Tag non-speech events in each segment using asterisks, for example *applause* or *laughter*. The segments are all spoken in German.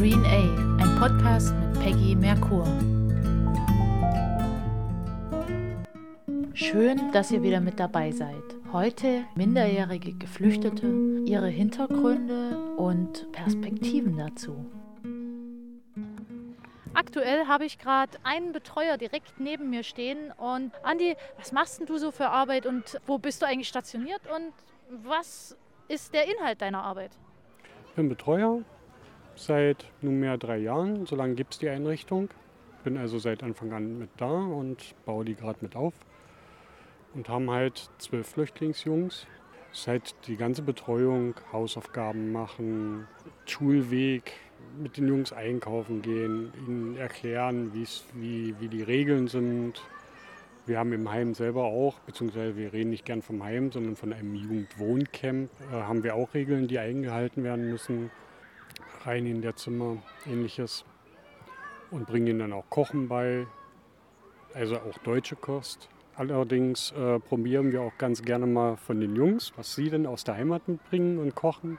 Green A, ein Podcast mit Peggy Merkur. Schön, dass ihr wieder mit dabei seid. Heute minderjährige Geflüchtete, ihre Hintergründe und Perspektiven dazu. Aktuell habe ich gerade einen Betreuer direkt neben mir stehen. Und Andi, was machst denn du so für Arbeit und wo bist du eigentlich stationiert und was ist der Inhalt deiner Arbeit? Ich bin Betreuer seit nunmehr drei Jahren. So lange gibt es die Einrichtung. Bin also seit Anfang an mit da und baue die gerade mit auf. Und haben halt zwölf Flüchtlingsjungs. Seit die ganze Betreuung, Hausaufgaben machen, Schulweg, mit den Jungs einkaufen gehen, ihnen erklären, wie, wie die Regeln sind. Wir haben im Heim selber auch, beziehungsweise wir reden nicht gern vom Heim, sondern von einem Jugendwohncamp, äh, haben wir auch Regeln, die eingehalten werden müssen. Rein in der Zimmer, ähnliches. Und bringen ihnen dann auch Kochen bei, also auch deutsche Kost. Allerdings äh, probieren wir auch ganz gerne mal von den Jungs, was sie denn aus der Heimat mitbringen und kochen.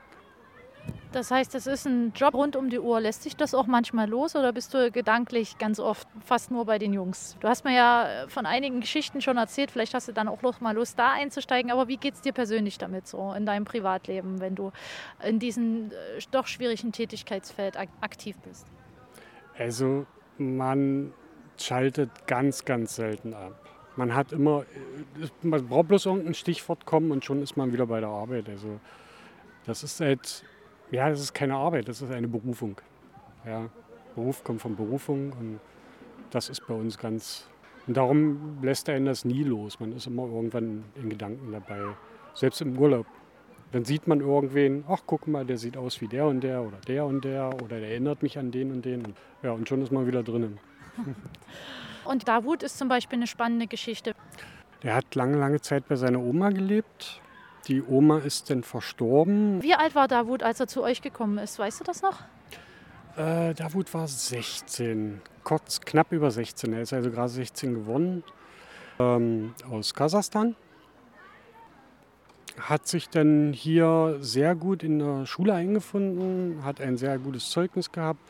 Das heißt, es ist ein Job rund um die Uhr. Lässt sich das auch manchmal los oder bist du gedanklich ganz oft fast nur bei den Jungs? Du hast mir ja von einigen Geschichten schon erzählt, vielleicht hast du dann auch noch mal Lust, da einzusteigen. Aber wie geht es dir persönlich damit so in deinem Privatleben, wenn du in diesem äh, doch schwierigen Tätigkeitsfeld aktiv bist? Also man schaltet ganz, ganz selten ab. Man hat immer, äh, man braucht bloß irgendein Stichwort kommen und schon ist man wieder bei der Arbeit. Also das ist seit ja, das ist keine Arbeit, das ist eine Berufung. Ja, Beruf kommt von Berufung und das ist bei uns ganz. Und darum lässt einen das nie los. Man ist immer irgendwann in Gedanken dabei. Selbst im Urlaub. Dann sieht man irgendwen, ach guck mal, der sieht aus wie der und der oder der und der oder der erinnert mich an den und den. Ja, und schon ist man wieder drinnen. *laughs* Und Davut ist zum Beispiel eine spannende Geschichte. Der hat lange, lange Zeit bei seiner Oma gelebt die Oma ist dann verstorben. Wie alt war Davut, als er zu euch gekommen ist? Weißt du das noch? Äh, Davut war 16, kurz knapp über 16. Er ist also gerade 16 geworden. Ähm, aus Kasachstan. Hat sich dann hier sehr gut in der Schule eingefunden, hat ein sehr gutes Zeugnis gehabt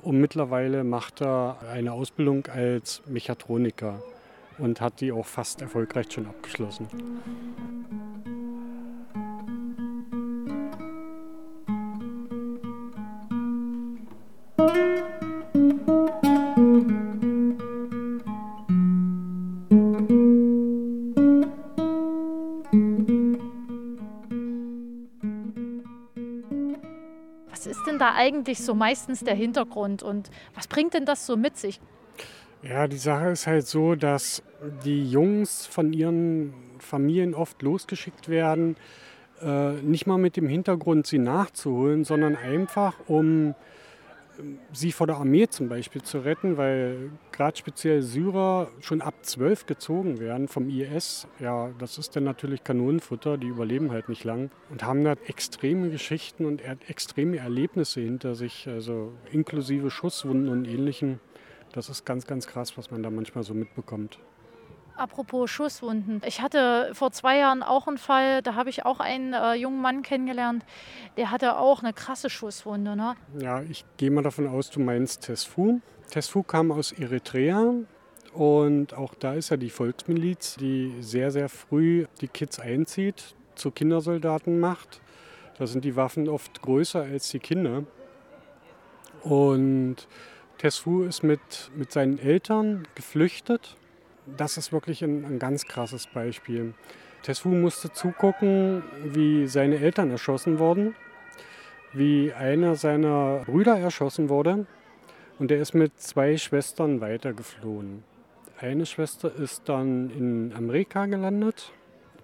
und mittlerweile macht er eine Ausbildung als Mechatroniker und hat die auch fast erfolgreich schon abgeschlossen. Eigentlich so meistens der Hintergrund und was bringt denn das so mit sich? Ja, die Sache ist halt so, dass die Jungs von ihren Familien oft losgeschickt werden, äh, nicht mal mit dem Hintergrund, sie nachzuholen, sondern einfach um sie vor der Armee zum Beispiel zu retten, weil gerade speziell Syrer schon ab 12 gezogen werden vom IS. Ja, das ist dann natürlich Kanonenfutter, die überleben halt nicht lang und haben da extreme Geschichten und extreme Erlebnisse hinter sich, also inklusive Schusswunden und ähnlichem. Das ist ganz, ganz krass, was man da manchmal so mitbekommt. Apropos Schusswunden. Ich hatte vor zwei Jahren auch einen Fall, da habe ich auch einen äh, jungen Mann kennengelernt, der hatte auch eine krasse Schusswunde. Ne? Ja, ich gehe mal davon aus, du meinst Tesfu. Tesfu kam aus Eritrea und auch da ist ja die Volksmiliz, die sehr, sehr früh die Kids einzieht, zu Kindersoldaten macht. Da sind die Waffen oft größer als die Kinder. Und Tesfu ist mit, mit seinen Eltern geflüchtet das ist wirklich ein, ein ganz krasses Beispiel. Tesfu musste zugucken, wie seine Eltern erschossen wurden, wie einer seiner Brüder erschossen wurde und er ist mit zwei Schwestern weitergeflohen. Eine Schwester ist dann in Amerika gelandet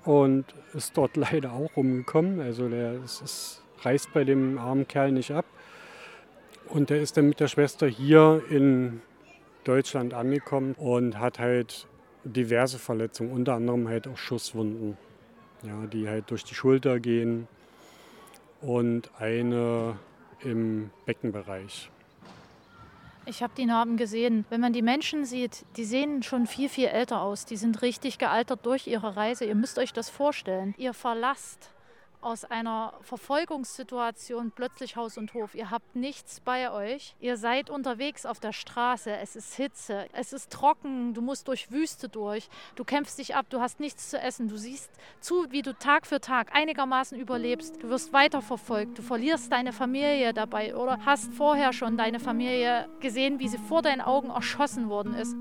und ist dort *laughs* leider auch umgekommen. Also der es, es reißt bei dem armen Kerl nicht ab. Und er ist dann mit der Schwester hier in Deutschland angekommen und hat halt diverse Verletzungen, unter anderem halt auch Schusswunden, ja, die halt durch die Schulter gehen und eine im Beckenbereich. Ich habe die Narben gesehen. Wenn man die Menschen sieht, die sehen schon viel, viel älter aus. Die sind richtig gealtert durch ihre Reise. Ihr müsst euch das vorstellen. Ihr verlasst aus einer Verfolgungssituation plötzlich Haus und Hof. Ihr habt nichts bei euch. Ihr seid unterwegs auf der Straße. Es ist Hitze. Es ist trocken. Du musst durch Wüste durch. Du kämpfst dich ab. Du hast nichts zu essen. Du siehst zu, wie du Tag für Tag einigermaßen überlebst. Du wirst weiterverfolgt. Du verlierst deine Familie dabei oder hast vorher schon deine Familie gesehen, wie sie vor deinen Augen erschossen worden ist.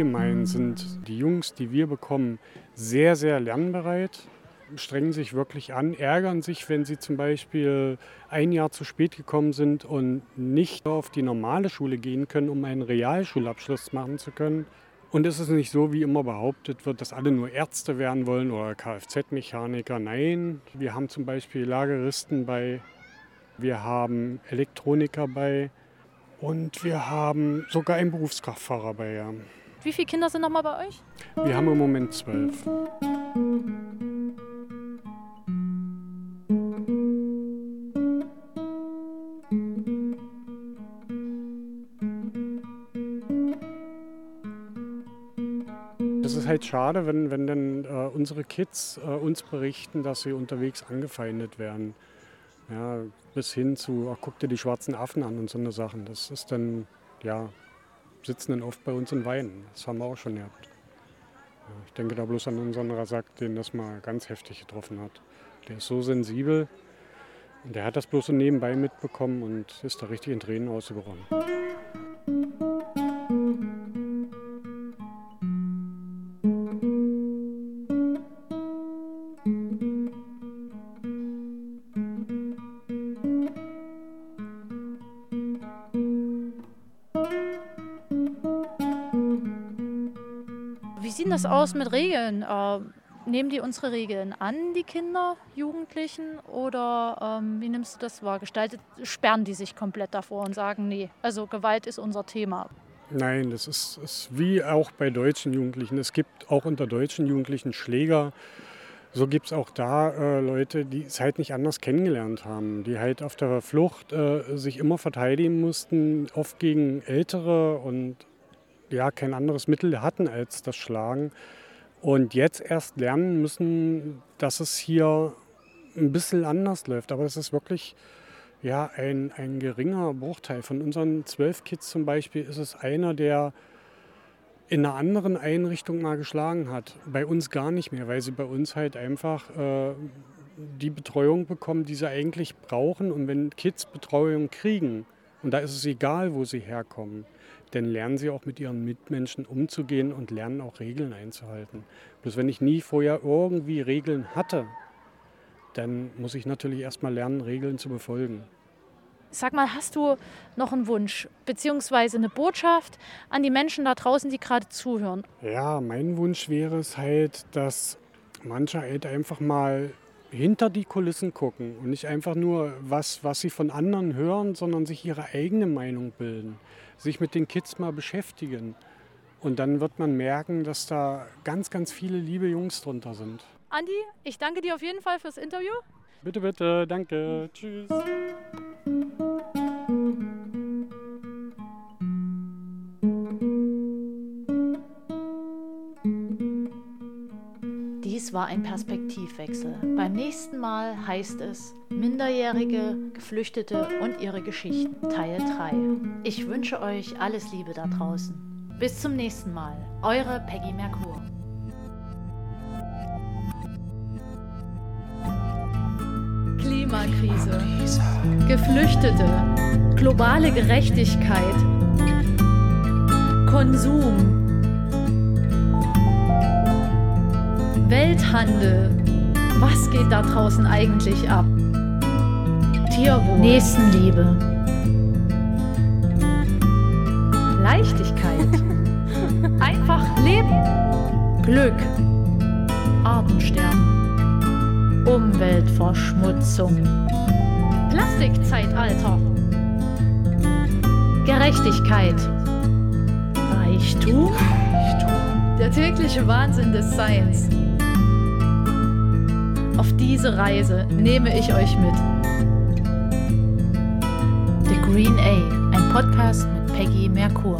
Allgemein sind die Jungs, die wir bekommen, sehr, sehr lernbereit, strengen sich wirklich an, ärgern sich, wenn sie zum Beispiel ein Jahr zu spät gekommen sind und nicht auf die normale Schule gehen können, um einen Realschulabschluss machen zu können. Und es ist nicht so, wie immer behauptet wird, dass alle nur Ärzte werden wollen oder Kfz-Mechaniker. Nein, wir haben zum Beispiel Lageristen bei, wir haben Elektroniker bei und wir haben sogar einen Berufskraftfahrer bei. Ja. Wie viele Kinder sind noch mal bei euch? Wir haben im Moment zwölf. Das ist halt schade, wenn, wenn dann äh, unsere Kids äh, uns berichten, dass sie unterwegs angefeindet werden. Ja, bis hin zu, ach, guck dir die schwarzen Affen an und so eine Sachen. Das ist dann, ja, sitzen dann oft bei uns und weinen. Das haben wir auch schon gehabt. Ich denke da bloß an unseren Rasak, den das mal ganz heftig getroffen hat. Der ist so sensibel der hat das bloß so nebenbei mitbekommen und ist da richtig in Tränen ausgebrochen. Das aus mit Regeln? Äh, nehmen die unsere Regeln an, die Kinder, Jugendlichen? Oder ähm, wie nimmst du das wahr? Gestaltet, sperren die sich komplett davor und sagen, nee, also Gewalt ist unser Thema? Nein, das ist, ist wie auch bei deutschen Jugendlichen. Es gibt auch unter deutschen Jugendlichen Schläger. So gibt es auch da äh, Leute, die es halt nicht anders kennengelernt haben, die halt auf der Flucht äh, sich immer verteidigen mussten, oft gegen Ältere und ja kein anderes Mittel hatten als das Schlagen. Und jetzt erst lernen müssen, dass es hier ein bisschen anders läuft. Aber es ist wirklich ja, ein, ein geringer Bruchteil. Von unseren zwölf Kids zum Beispiel ist es einer, der in einer anderen Einrichtung mal geschlagen hat. Bei uns gar nicht mehr, weil sie bei uns halt einfach äh, die Betreuung bekommen, die sie eigentlich brauchen. Und wenn Kids Betreuung kriegen, und da ist es egal, wo sie herkommen, dann lernen sie auch mit ihren Mitmenschen umzugehen und lernen auch Regeln einzuhalten. Bloß wenn ich nie vorher irgendwie Regeln hatte, dann muss ich natürlich erstmal lernen, Regeln zu befolgen. Sag mal, hast du noch einen Wunsch beziehungsweise eine Botschaft an die Menschen da draußen, die gerade zuhören? Ja, mein Wunsch wäre es halt, dass manche halt einfach mal hinter die Kulissen gucken und nicht einfach nur was, was sie von anderen hören, sondern sich ihre eigene Meinung bilden sich mit den Kids mal beschäftigen. Und dann wird man merken, dass da ganz, ganz viele liebe Jungs drunter sind. Andi, ich danke dir auf jeden Fall fürs Interview. Bitte, bitte, danke. Tschüss. Dies war ein Perspektivwechsel. Beim nächsten Mal heißt es Minderjährige, Geflüchtete und ihre Geschichten Teil 3. Ich wünsche euch alles Liebe da draußen. Bis zum nächsten Mal. Eure Peggy Merkur. Klimakrise, Geflüchtete, globale Gerechtigkeit, Konsum. Welthandel. Was geht da draußen eigentlich ab? Tierwohl. Nächstenliebe. Leichtigkeit. *laughs* Einfach leben. Glück. Artensterben. Umweltverschmutzung. Plastikzeitalter. Gerechtigkeit. Reichtum. Reichtum Der tägliche Wahnsinn des Science. Auf diese Reise nehme ich euch mit. The Green A, ein Podcast mit Peggy Merkur.